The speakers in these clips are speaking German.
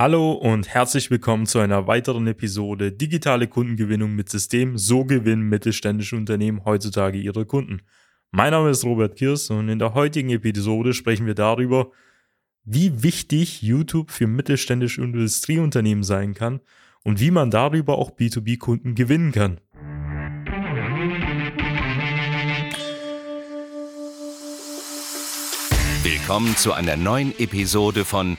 Hallo und herzlich willkommen zu einer weiteren Episode Digitale Kundengewinnung mit System. So gewinnen mittelständische Unternehmen heutzutage ihre Kunden. Mein Name ist Robert Kirs und in der heutigen Episode sprechen wir darüber, wie wichtig YouTube für mittelständische Industrieunternehmen sein kann und wie man darüber auch B2B-Kunden gewinnen kann. Willkommen zu einer neuen Episode von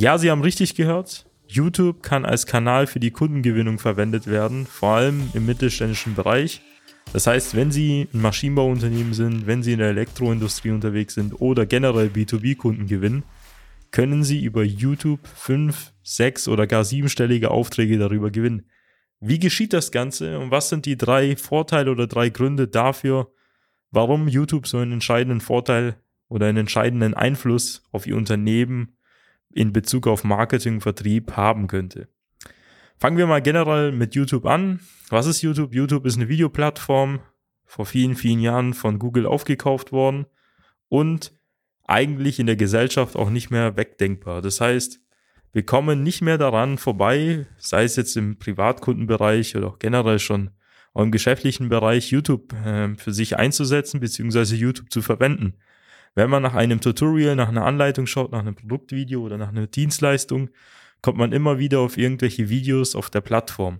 Ja, Sie haben richtig gehört. YouTube kann als Kanal für die Kundengewinnung verwendet werden, vor allem im mittelständischen Bereich. Das heißt, wenn Sie ein Maschinenbauunternehmen sind, wenn Sie in der Elektroindustrie unterwegs sind oder generell B2B-Kunden gewinnen, können Sie über YouTube fünf, sechs oder gar siebenstellige Aufträge darüber gewinnen. Wie geschieht das Ganze und was sind die drei Vorteile oder drei Gründe dafür, warum YouTube so einen entscheidenden Vorteil oder einen entscheidenden Einfluss auf Ihr Unternehmen in Bezug auf Marketing, Vertrieb haben könnte. Fangen wir mal generell mit YouTube an. Was ist YouTube? YouTube ist eine Videoplattform, vor vielen, vielen Jahren von Google aufgekauft worden und eigentlich in der Gesellschaft auch nicht mehr wegdenkbar. Das heißt, wir kommen nicht mehr daran vorbei, sei es jetzt im Privatkundenbereich oder auch generell schon im geschäftlichen Bereich, YouTube äh, für sich einzusetzen, beziehungsweise YouTube zu verwenden. Wenn man nach einem Tutorial, nach einer Anleitung schaut, nach einem Produktvideo oder nach einer Dienstleistung, kommt man immer wieder auf irgendwelche Videos auf der Plattform.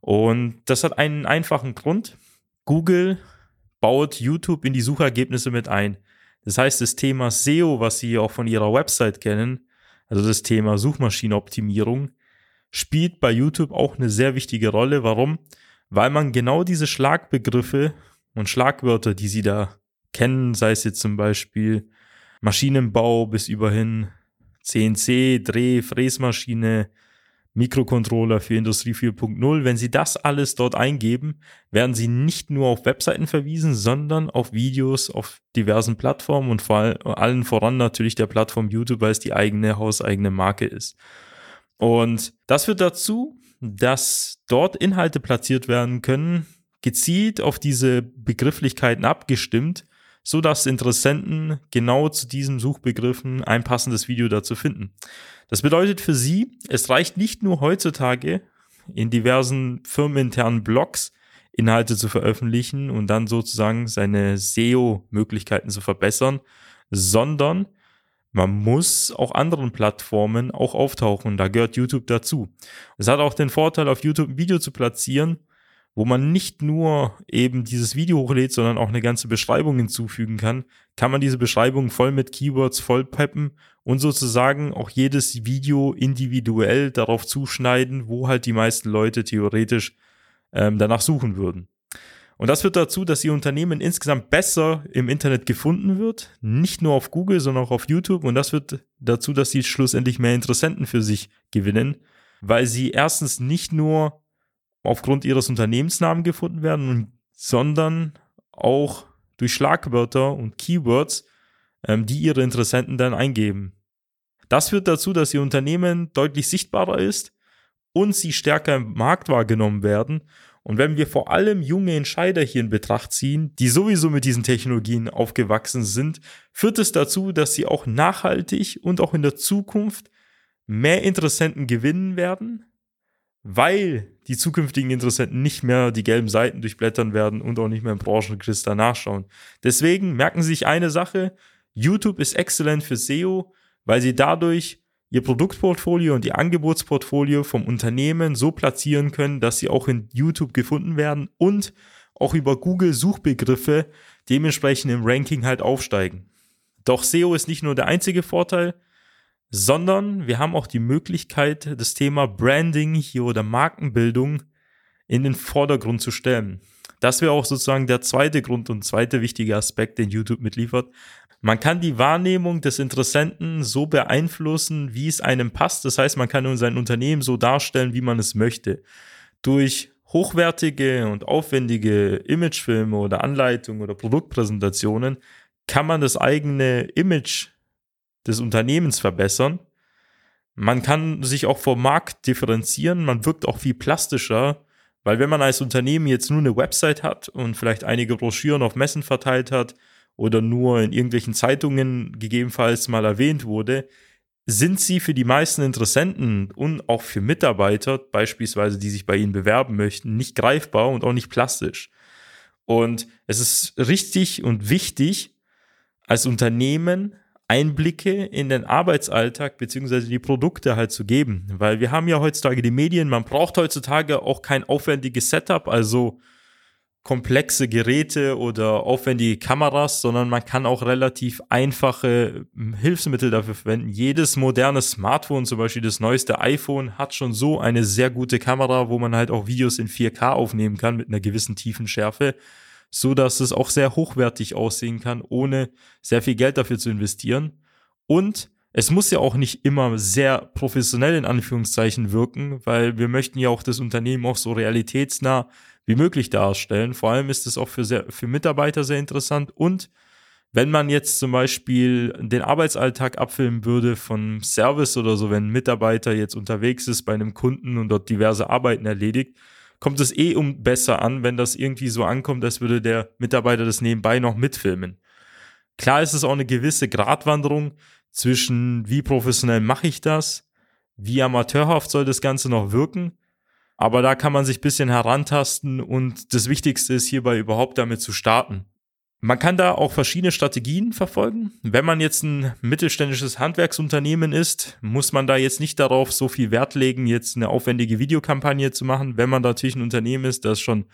Und das hat einen einfachen Grund. Google baut YouTube in die Suchergebnisse mit ein. Das heißt, das Thema SEO, was Sie auch von Ihrer Website kennen, also das Thema Suchmaschinenoptimierung, spielt bei YouTube auch eine sehr wichtige Rolle. Warum? Weil man genau diese Schlagbegriffe und Schlagwörter, die Sie da kennen, sei es jetzt zum Beispiel Maschinenbau bis überhin CNC, Dreh, Fräsmaschine, Mikrocontroller für Industrie 4.0. Wenn Sie das alles dort eingeben, werden Sie nicht nur auf Webseiten verwiesen, sondern auf Videos auf diversen Plattformen und vor allen voran natürlich der Plattform YouTube, weil es die eigene hauseigene Marke ist. Und das führt dazu, dass dort Inhalte platziert werden können, gezielt auf diese Begrifflichkeiten abgestimmt, so dass Interessenten genau zu diesen Suchbegriffen ein passendes Video dazu finden. Das bedeutet für Sie, es reicht nicht nur heutzutage in diversen firmeninternen Blogs Inhalte zu veröffentlichen und dann sozusagen seine SEO-Möglichkeiten zu verbessern, sondern man muss auf anderen Plattformen auch auftauchen. Da gehört YouTube dazu. Es hat auch den Vorteil, auf YouTube ein Video zu platzieren, wo man nicht nur eben dieses Video hochlädt, sondern auch eine ganze Beschreibung hinzufügen kann, kann man diese Beschreibung voll mit Keywords vollpeppen und sozusagen auch jedes Video individuell darauf zuschneiden, wo halt die meisten Leute theoretisch ähm, danach suchen würden. Und das führt dazu, dass Ihr Unternehmen insgesamt besser im Internet gefunden wird, nicht nur auf Google, sondern auch auf YouTube. Und das führt dazu, dass Sie schlussendlich mehr Interessenten für sich gewinnen, weil Sie erstens nicht nur aufgrund ihres Unternehmensnamen gefunden werden, sondern auch durch Schlagwörter und Keywords, ähm, die ihre Interessenten dann eingeben. Das führt dazu, dass ihr Unternehmen deutlich sichtbarer ist und sie stärker im Markt wahrgenommen werden. Und wenn wir vor allem junge Entscheider hier in Betracht ziehen, die sowieso mit diesen Technologien aufgewachsen sind, führt es dazu, dass sie auch nachhaltig und auch in der Zukunft mehr Interessenten gewinnen werden, weil die zukünftigen Interessenten nicht mehr die gelben Seiten durchblättern werden und auch nicht mehr im Branchenregister nachschauen. Deswegen merken Sie sich eine Sache, YouTube ist exzellent für SEO, weil Sie dadurch ihr Produktportfolio und ihr Angebotsportfolio vom Unternehmen so platzieren können, dass sie auch in YouTube gefunden werden und auch über Google Suchbegriffe dementsprechend im Ranking halt aufsteigen. Doch SEO ist nicht nur der einzige Vorteil, sondern wir haben auch die Möglichkeit, das Thema Branding hier oder Markenbildung in den Vordergrund zu stellen. Das wäre auch sozusagen der zweite Grund und zweite wichtige Aspekt, den YouTube mitliefert. Man kann die Wahrnehmung des Interessenten so beeinflussen, wie es einem passt. Das heißt, man kann sein Unternehmen so darstellen, wie man es möchte. Durch hochwertige und aufwendige Imagefilme oder Anleitungen oder Produktpräsentationen kann man das eigene Image des Unternehmens verbessern. Man kann sich auch vom Markt differenzieren, man wirkt auch viel plastischer, weil wenn man als Unternehmen jetzt nur eine Website hat und vielleicht einige Broschüren auf Messen verteilt hat oder nur in irgendwelchen Zeitungen gegebenenfalls mal erwähnt wurde, sind sie für die meisten Interessenten und auch für Mitarbeiter, beispielsweise die sich bei ihnen bewerben möchten, nicht greifbar und auch nicht plastisch. Und es ist richtig und wichtig, als Unternehmen Einblicke in den Arbeitsalltag beziehungsweise die Produkte halt zu geben. Weil wir haben ja heutzutage die Medien, man braucht heutzutage auch kein aufwendiges Setup, also komplexe Geräte oder aufwendige Kameras, sondern man kann auch relativ einfache hm, Hilfsmittel dafür verwenden. Jedes moderne Smartphone, zum Beispiel das neueste iPhone, hat schon so eine sehr gute Kamera, wo man halt auch Videos in 4K aufnehmen kann mit einer gewissen Tiefenschärfe so dass es auch sehr hochwertig aussehen kann, ohne sehr viel Geld dafür zu investieren. Und es muss ja auch nicht immer sehr professionell in Anführungszeichen wirken, weil wir möchten ja auch das Unternehmen auch so realitätsnah wie möglich darstellen. Vor allem ist es auch für, sehr, für Mitarbeiter sehr interessant und wenn man jetzt zum Beispiel den Arbeitsalltag abfilmen würde von Service oder so, wenn ein Mitarbeiter jetzt unterwegs ist bei einem Kunden und dort diverse Arbeiten erledigt, kommt es eh um besser an, wenn das irgendwie so ankommt, als würde der Mitarbeiter das nebenbei noch mitfilmen. Klar ist es auch eine gewisse Gratwanderung zwischen wie professionell mache ich das, wie amateurhaft soll das Ganze noch wirken, aber da kann man sich ein bisschen herantasten und das Wichtigste ist hierbei überhaupt damit zu starten. Man kann da auch verschiedene Strategien verfolgen. Wenn man jetzt ein mittelständisches Handwerksunternehmen ist, muss man da jetzt nicht darauf so viel Wert legen, jetzt eine aufwendige Videokampagne zu machen. Wenn man natürlich ein Unternehmen ist, das schon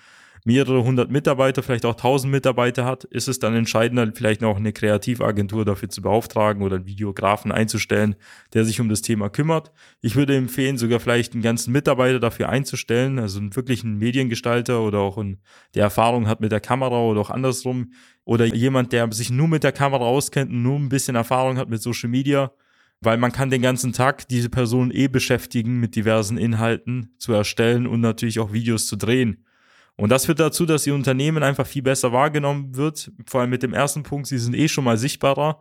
mehrere hundert Mitarbeiter, vielleicht auch tausend Mitarbeiter hat, ist es dann entscheidender, vielleicht noch eine Kreativagentur dafür zu beauftragen oder einen Videografen einzustellen, der sich um das Thema kümmert. Ich würde empfehlen, sogar vielleicht einen ganzen Mitarbeiter dafür einzustellen, also einen wirklichen Mediengestalter oder auch einen, der Erfahrung hat mit der Kamera oder auch andersrum oder jemand, der sich nur mit der Kamera auskennt und nur ein bisschen Erfahrung hat mit Social Media weil man kann den ganzen Tag diese Person eh beschäftigen, mit diversen Inhalten zu erstellen und natürlich auch Videos zu drehen. Und das führt dazu, dass ihr Unternehmen einfach viel besser wahrgenommen wird. Vor allem mit dem ersten Punkt, sie sind eh schon mal sichtbarer.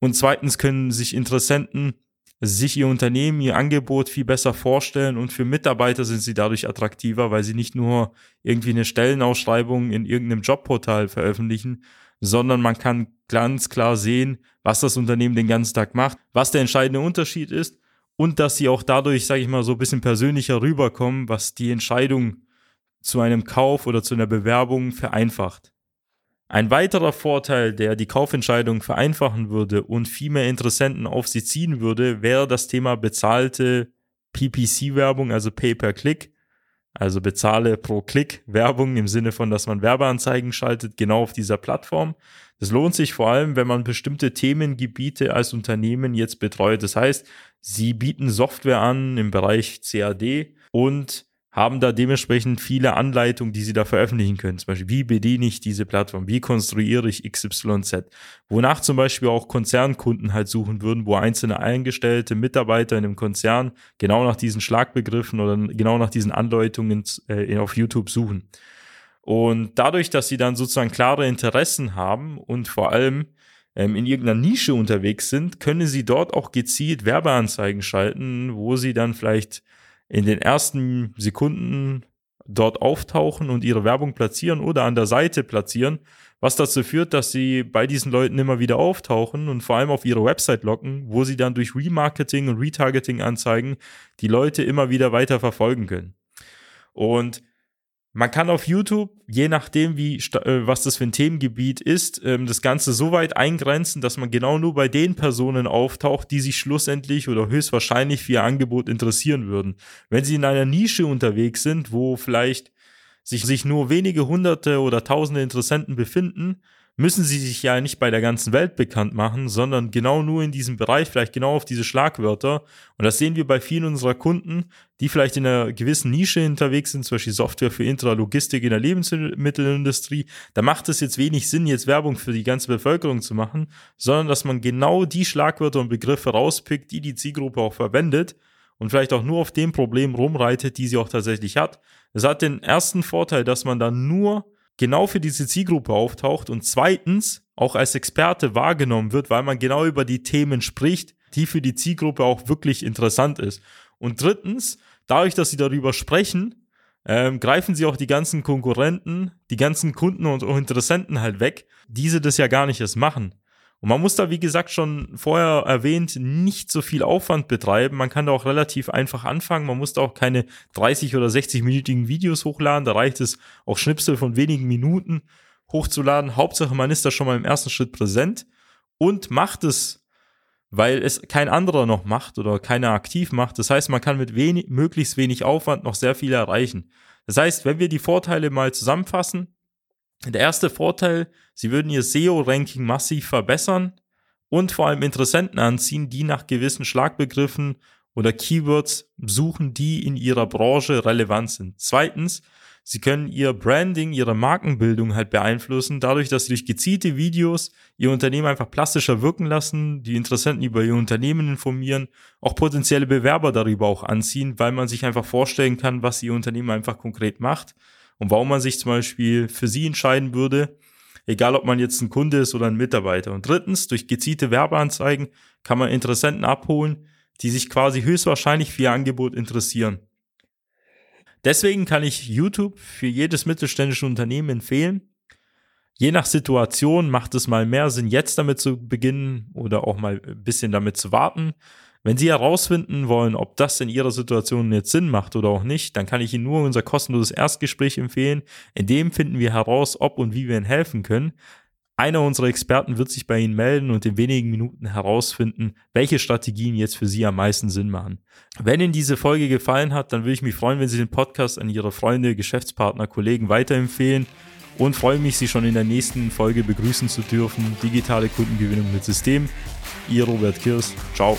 Und zweitens können sich Interessenten sich ihr Unternehmen, ihr Angebot viel besser vorstellen und für Mitarbeiter sind sie dadurch attraktiver, weil sie nicht nur irgendwie eine Stellenausschreibung in irgendeinem Jobportal veröffentlichen, sondern man kann ganz klar sehen, was das Unternehmen den ganzen Tag macht, was der entscheidende Unterschied ist und dass sie auch dadurch, sage ich mal, so ein bisschen persönlicher rüberkommen, was die Entscheidung zu einem Kauf oder zu einer Bewerbung vereinfacht. Ein weiterer Vorteil, der die Kaufentscheidung vereinfachen würde und viel mehr Interessenten auf sie ziehen würde, wäre das Thema bezahlte PPC-Werbung, also Pay-per-Click, also bezahle pro Klick Werbung im Sinne von, dass man Werbeanzeigen schaltet, genau auf dieser Plattform. Das lohnt sich vor allem, wenn man bestimmte Themengebiete als Unternehmen jetzt betreut. Das heißt, sie bieten Software an im Bereich CAD und haben da dementsprechend viele Anleitungen, die sie da veröffentlichen können. Zum Beispiel, wie bediene ich diese Plattform? Wie konstruiere ich XYZ? Wonach zum Beispiel auch Konzernkunden halt suchen würden, wo einzelne eingestellte Mitarbeiter in einem Konzern genau nach diesen Schlagbegriffen oder genau nach diesen Anleitungen äh, auf YouTube suchen. Und dadurch, dass sie dann sozusagen klare Interessen haben und vor allem ähm, in irgendeiner Nische unterwegs sind, können sie dort auch gezielt Werbeanzeigen schalten, wo sie dann vielleicht in den ersten Sekunden dort auftauchen und ihre Werbung platzieren oder an der Seite platzieren, was dazu führt, dass sie bei diesen Leuten immer wieder auftauchen und vor allem auf ihre Website locken, wo sie dann durch Remarketing und Retargeting Anzeigen die Leute immer wieder weiter verfolgen können. Und Man kann auf YouTube, je nachdem, wie, äh, was das für ein Themengebiet ist, ähm, das Ganze so weit eingrenzen, dass man genau nur bei den Personen auftaucht, die sich schlussendlich oder höchstwahrscheinlich für ihr Angebot interessieren würden. Wenn sie in einer Nische unterwegs sind, wo vielleicht sich, sich nur wenige hunderte oder tausende Interessenten befinden, müssen sie sich ja nicht bei der ganzen Welt bekannt machen, sondern genau nur in diesem Bereich, vielleicht genau auf diese Schlagwörter. Und das sehen wir bei vielen unserer Kunden, die vielleicht in einer gewissen Nische unterwegs sind, zum Beispiel Software für Intralogistik in der Lebensmittelindustrie. Da macht es jetzt wenig Sinn, jetzt Werbung für die ganze Bevölkerung zu machen, sondern dass man genau die Schlagwörter und Begriffe rauspickt, die die Zielgruppe auch verwendet und vielleicht auch nur auf dem Problem rumreitet, die sie auch tatsächlich hat. Es hat den ersten Vorteil, dass man dann nur genau für diese Zielgruppe auftaucht und zweitens auch als Experte wahrgenommen wird, weil man genau über die Themen spricht, die für die Zielgruppe auch wirklich interessant ist. Und drittens, dadurch, dass sie darüber sprechen, ähm, greifen sie auch die ganzen Konkurrenten, die ganzen Kunden und Interessenten halt weg, diese das ja gar nicht erst machen. Und man muss da, wie gesagt, schon vorher erwähnt, nicht so viel Aufwand betreiben. Man kann da auch relativ einfach anfangen. Man muss da auch keine 30 oder 60-minütigen Videos hochladen. Da reicht es auch Schnipsel von wenigen Minuten hochzuladen. Hauptsache, man ist da schon mal im ersten Schritt präsent und macht es, weil es kein anderer noch macht oder keiner aktiv macht. Das heißt, man kann mit wenig, möglichst wenig Aufwand noch sehr viel erreichen. Das heißt, wenn wir die Vorteile mal zusammenfassen, der erste Vorteil, sie würden ihr SEO-Ranking massiv verbessern und vor allem Interessenten anziehen, die nach gewissen Schlagbegriffen oder Keywords suchen, die in ihrer Branche relevant sind. Zweitens, sie können ihr Branding, ihre Markenbildung halt beeinflussen, dadurch, dass sie durch gezielte Videos ihr Unternehmen einfach plastischer wirken lassen, die Interessenten über ihr Unternehmen informieren, auch potenzielle Bewerber darüber auch anziehen, weil man sich einfach vorstellen kann, was ihr Unternehmen einfach konkret macht und warum man sich zum Beispiel für sie entscheiden würde, egal ob man jetzt ein Kunde ist oder ein Mitarbeiter. Und drittens, durch gezielte Werbeanzeigen kann man Interessenten abholen, die sich quasi höchstwahrscheinlich für ihr Angebot interessieren. Deswegen kann ich YouTube für jedes mittelständische Unternehmen empfehlen. Je nach Situation macht es mal mehr Sinn, jetzt damit zu beginnen oder auch mal ein bisschen damit zu warten. Wenn Sie herausfinden wollen, ob das in Ihrer Situation jetzt Sinn macht oder auch nicht, dann kann ich Ihnen nur unser kostenloses Erstgespräch empfehlen. In dem finden wir heraus, ob und wie wir Ihnen helfen können. Einer unserer Experten wird sich bei Ihnen melden und in wenigen Minuten herausfinden, welche Strategien jetzt für Sie am meisten Sinn machen. Wenn Ihnen diese Folge gefallen hat, dann würde ich mich freuen, wenn Sie den Podcast an Ihre Freunde, Geschäftspartner, Kollegen weiterempfehlen und freue mich, Sie schon in der nächsten Folge begrüßen zu dürfen. Digitale Kundengewinnung mit System. Ihr Robert Kirs. Ciao.